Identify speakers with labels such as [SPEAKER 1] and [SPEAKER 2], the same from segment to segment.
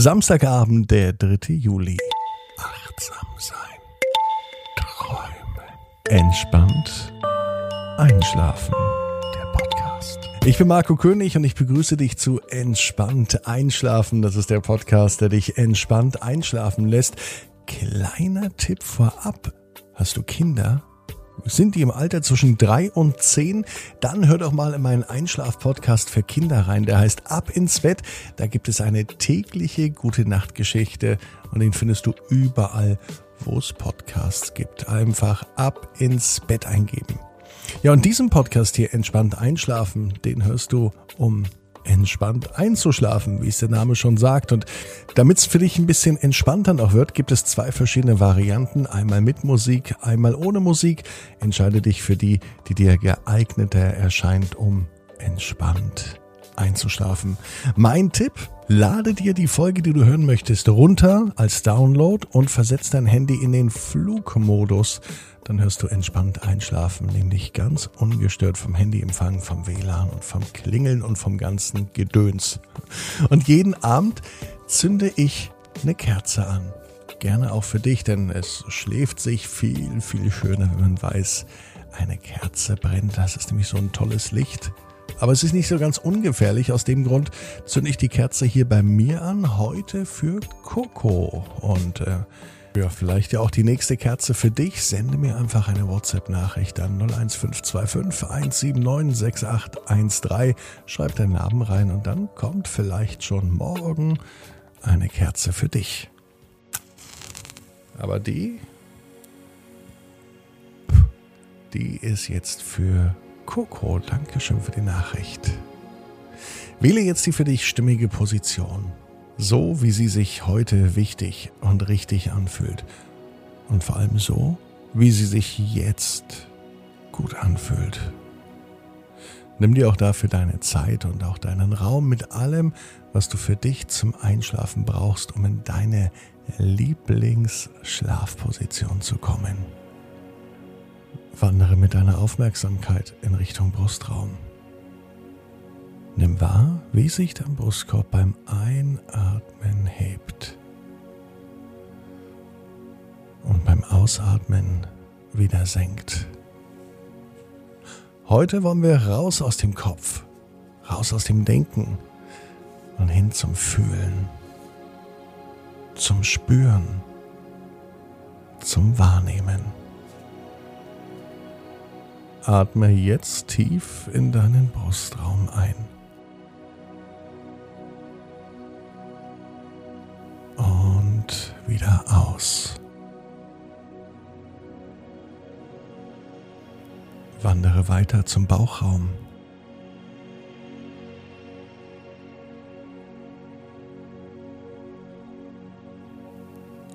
[SPEAKER 1] Samstagabend, der 3. Juli. Achtsam sein. Träumen. Entspannt. Einschlafen. Der Podcast. Ich bin Marco König und ich begrüße dich zu Entspannt Einschlafen. Das ist der Podcast, der dich entspannt einschlafen lässt. Kleiner Tipp vorab. Hast du Kinder? Sind die im Alter zwischen drei und zehn? Dann hör doch mal in meinen Einschlaf-Podcast für Kinder rein. Der heißt Ab ins Bett. Da gibt es eine tägliche gute Nachtgeschichte und den findest du überall, wo es Podcasts gibt. Einfach ab ins Bett eingeben. Ja, und diesen Podcast hier entspannt einschlafen, den hörst du um entspannt einzuschlafen, wie es der Name schon sagt. Und damit es für dich ein bisschen entspannter noch wird, gibt es zwei verschiedene Varianten. Einmal mit Musik, einmal ohne Musik. Entscheide dich für die, die dir geeigneter erscheint, um entspannt einzuschlafen. Mein Tipp, lade dir die Folge, die du hören möchtest, runter als Download und versetz dein Handy in den Flugmodus dann hörst du entspannt einschlafen, nämlich ganz ungestört vom Handyempfang, vom WLAN und vom Klingeln und vom ganzen Gedöns. Und jeden Abend zünde ich eine Kerze an. Gerne auch für dich, denn es schläft sich viel, viel schöner, wenn man weiß, eine Kerze brennt. Das ist nämlich so ein tolles Licht. Aber es ist nicht so ganz ungefährlich. Aus dem Grund zünde ich die Kerze hier bei mir an, heute für Coco. Und äh, ja, vielleicht ja auch die nächste Kerze für dich. Sende mir einfach eine WhatsApp-Nachricht an 01525 179 6813. Schreib deinen Namen rein und dann kommt vielleicht schon morgen eine Kerze für dich. Aber die, die ist jetzt für Coco. Dankeschön für die Nachricht. Wähle jetzt die für dich stimmige Position so wie sie sich heute wichtig und richtig anfühlt. Und vor allem so, wie sie sich jetzt gut anfühlt. Nimm dir auch dafür deine Zeit und auch deinen Raum mit allem, was du für dich zum Einschlafen brauchst, um in deine Lieblingsschlafposition zu kommen. Wandere mit deiner Aufmerksamkeit in Richtung Brustraum. Nimm wahr, wie sich dein Brustkorb beim Einatmen hebt und beim Ausatmen wieder senkt. Heute wollen wir raus aus dem Kopf, raus aus dem Denken und hin zum Fühlen, zum Spüren, zum Wahrnehmen. Atme jetzt tief in deinen Brustraum ein. wieder aus. Wandere weiter zum Bauchraum.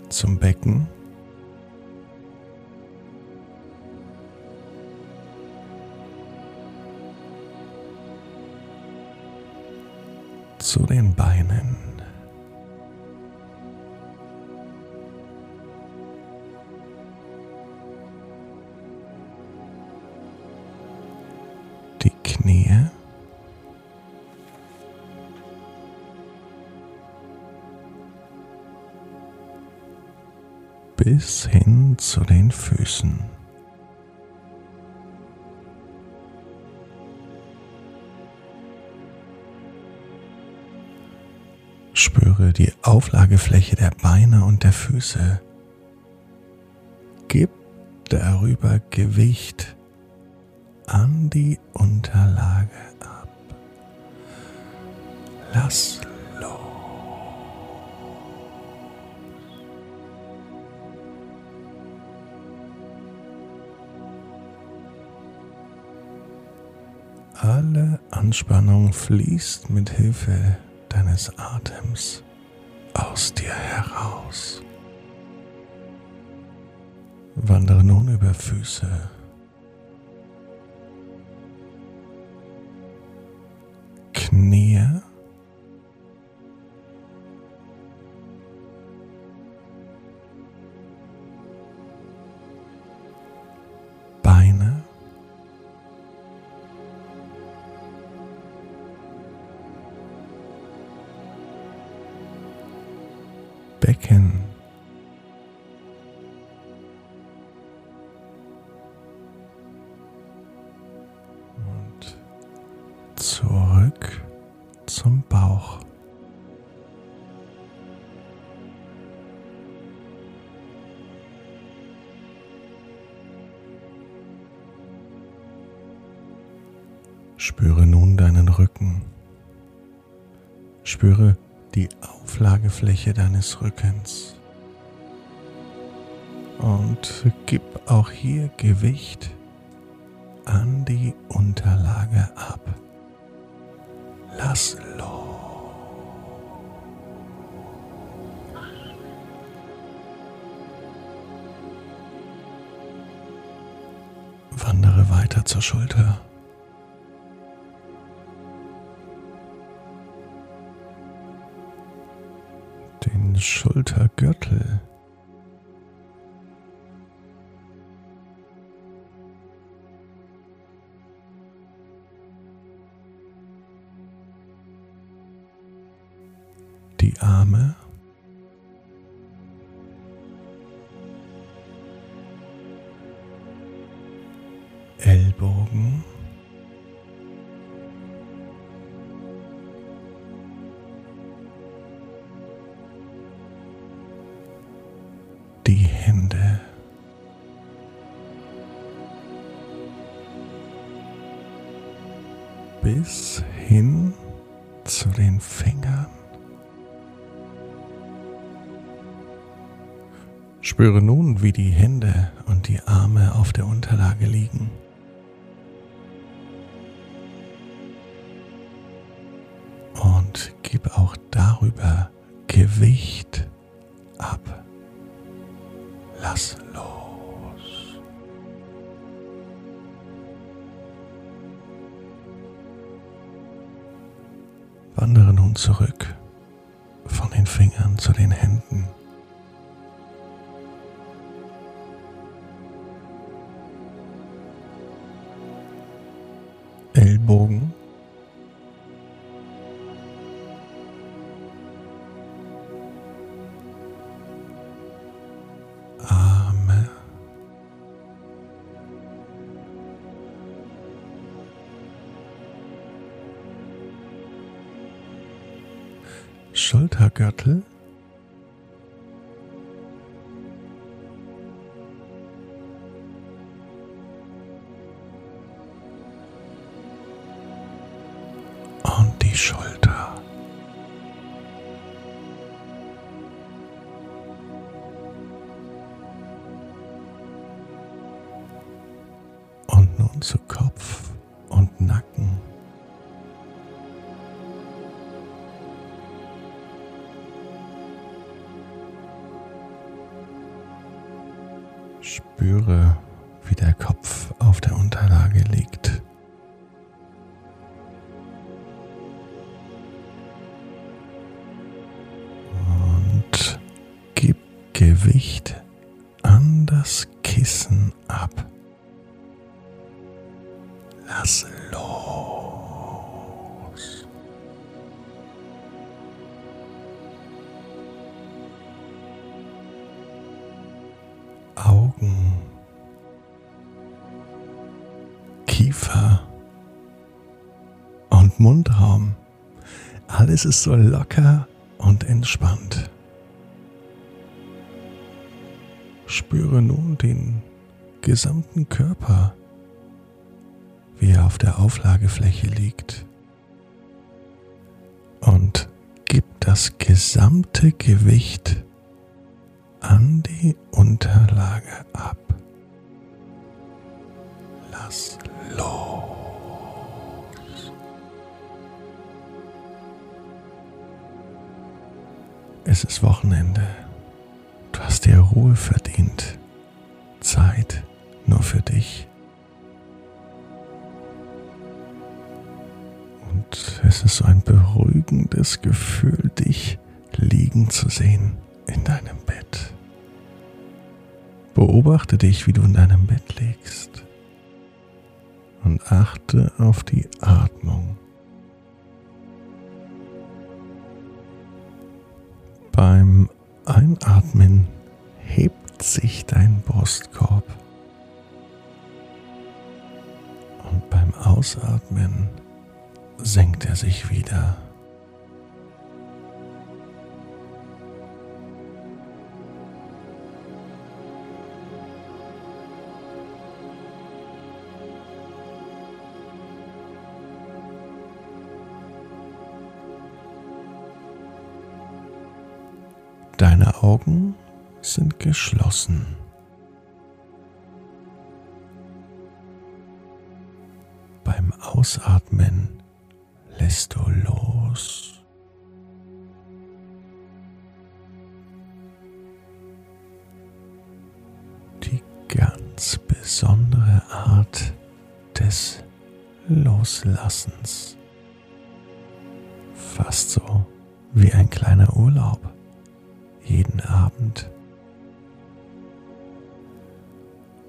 [SPEAKER 1] Zum Becken. Zu den Beinen. bis hin zu den Füßen. Die Auflagefläche der Beine und der Füße. Gib darüber Gewicht an die Unterlage ab. Lass Alle Anspannung fließt mit Hilfe deines Atems aus dir heraus. Wandere nun über Füße, Becken. Und zurück zum Bauch. Spüre nun deinen Rücken. Spüre die Auflagefläche deines Rückens. Und gib auch hier Gewicht an die Unterlage ab. Lass los. Wandere weiter zur Schulter. Schultergürtel. Die Arme. Spüre nun, wie die Hände und die Arme auf der Unterlage liegen. Und gib auch darüber Gewicht ab. Lass los. Wandere nun zurück von den Fingern zu den Händen. Ellbogen. Arme. Schultergürtel. Nun zu Kopf und Nacken. Spüre, Kiefer und Mundraum. Alles ist so locker und entspannt. Spüre nun den gesamten Körper, wie er auf der Auflagefläche liegt. Und gib das gesamte Gewicht an die Unterlage ab. Lass los. Es ist Wochenende. Du hast dir Ruhe verdient. Zeit nur für dich. Und es ist so ein beruhigendes Gefühl, dich liegen zu sehen in deinem Bett. Beobachte dich, wie du in deinem Bett liegst. Und achte auf die Atmung. Beim Einatmen hebt sich dein Brustkorb. Und beim Ausatmen senkt er sich wieder. Geschlossen. Beim Ausatmen lässt du los. Die ganz besondere Art des Loslassens. Fast so wie ein kleiner Urlaub jeden Abend.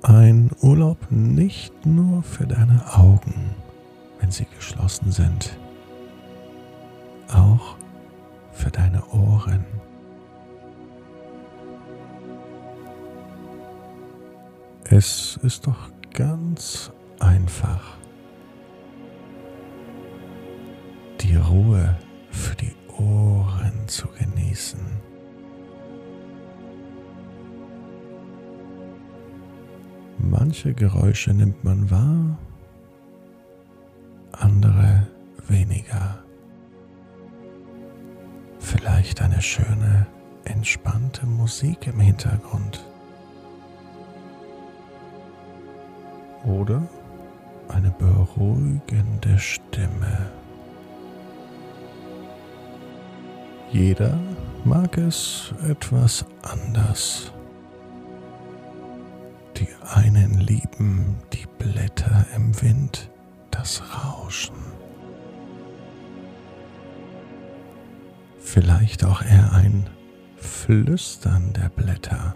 [SPEAKER 1] Ein Urlaub nicht nur für deine Augen, wenn sie geschlossen sind, auch für deine Ohren. Es ist doch ganz einfach. Die Ruhe für die Ohren zu genießen. Manche Geräusche nimmt man wahr, andere weniger. Vielleicht eine schöne, entspannte Musik im Hintergrund. Oder eine beruhigende Stimme. Jeder mag es etwas anders. Die einen lieben die Blätter im Wind, das Rauschen. Vielleicht auch eher ein Flüstern der Blätter.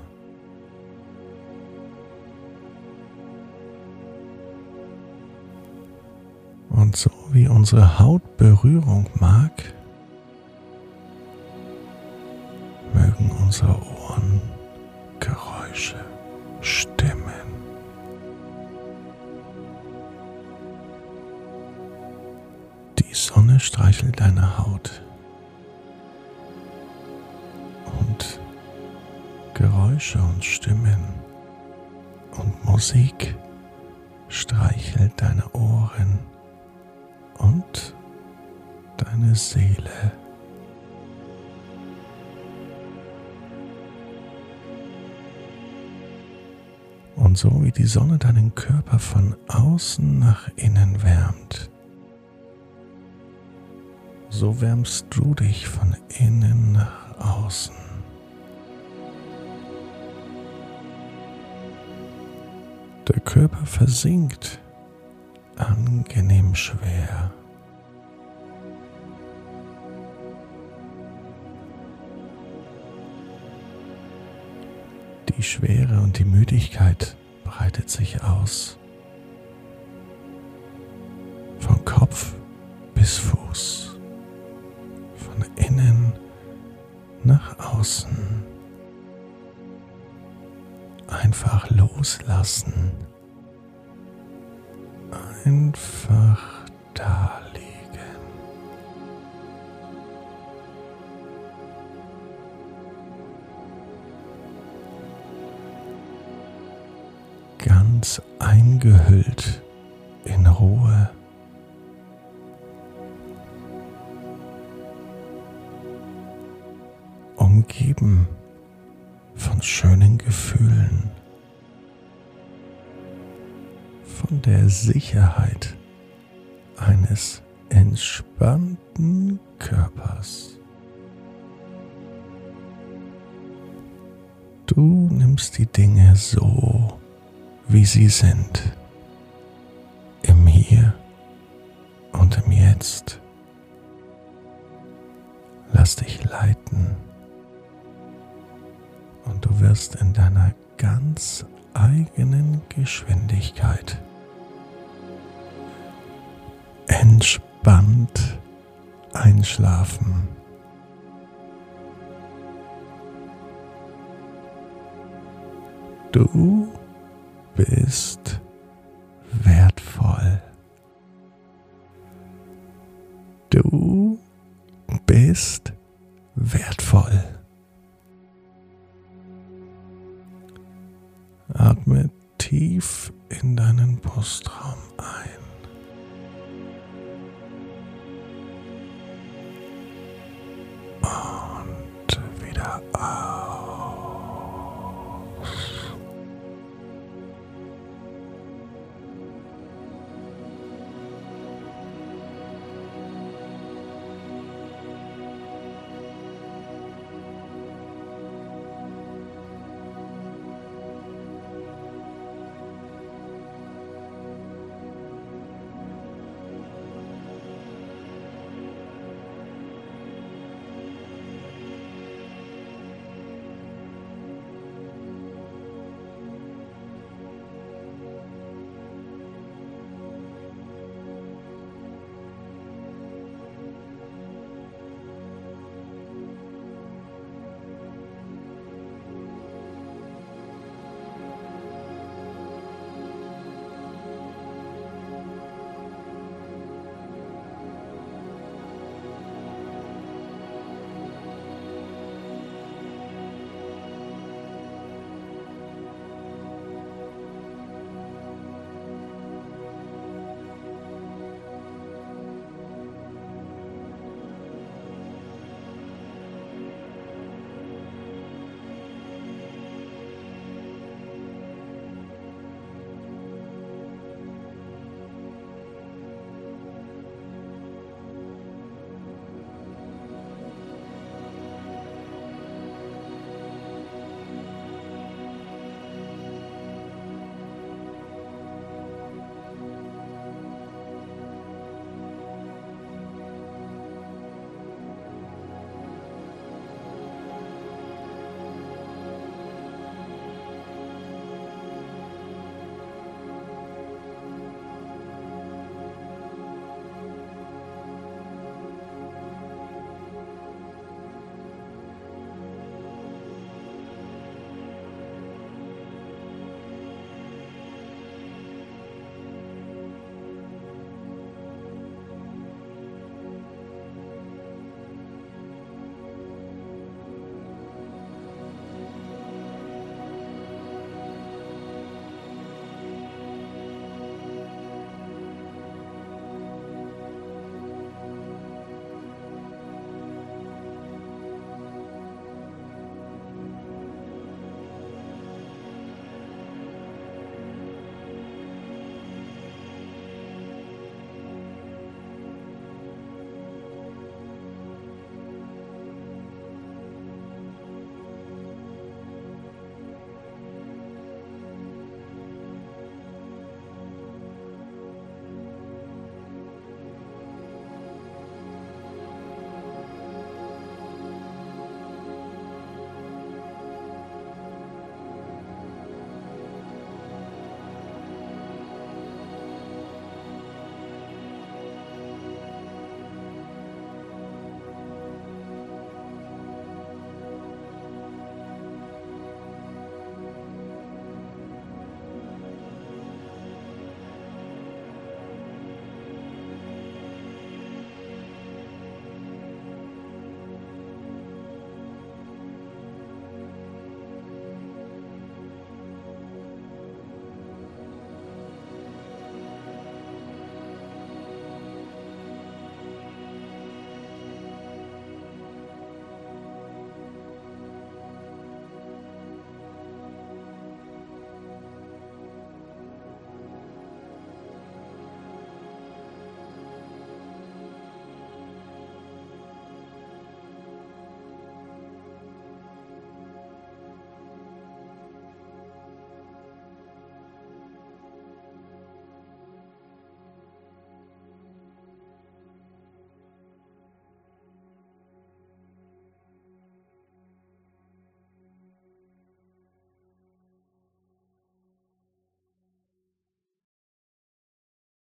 [SPEAKER 1] Und so wie unsere Haut Berührung mag, mögen unsere Ohren Geräusche. Streichelt deine Haut und Geräusche und Stimmen und Musik streichelt deine Ohren und deine Seele. Und so wie die Sonne deinen Körper von außen nach innen wärmt, so wärmst du dich von innen nach außen. Der Körper versinkt angenehm schwer. Die Schwere und die Müdigkeit breitet sich aus. Von Kopf bis Fuß außen. Einfach loslassen. Einfach da liegen. Ganz eingehüllt in Ruhe. Schönen Gefühlen, von der Sicherheit eines entspannten Körpers. Du nimmst die Dinge so, wie sie sind, im Hier und im Jetzt. Lass dich leiten und du wirst in deiner ganz eigenen Geschwindigkeit entspannt einschlafen. Du bist wertvoll. Du bist wertvoll. Tief in deinen Brustraum ein.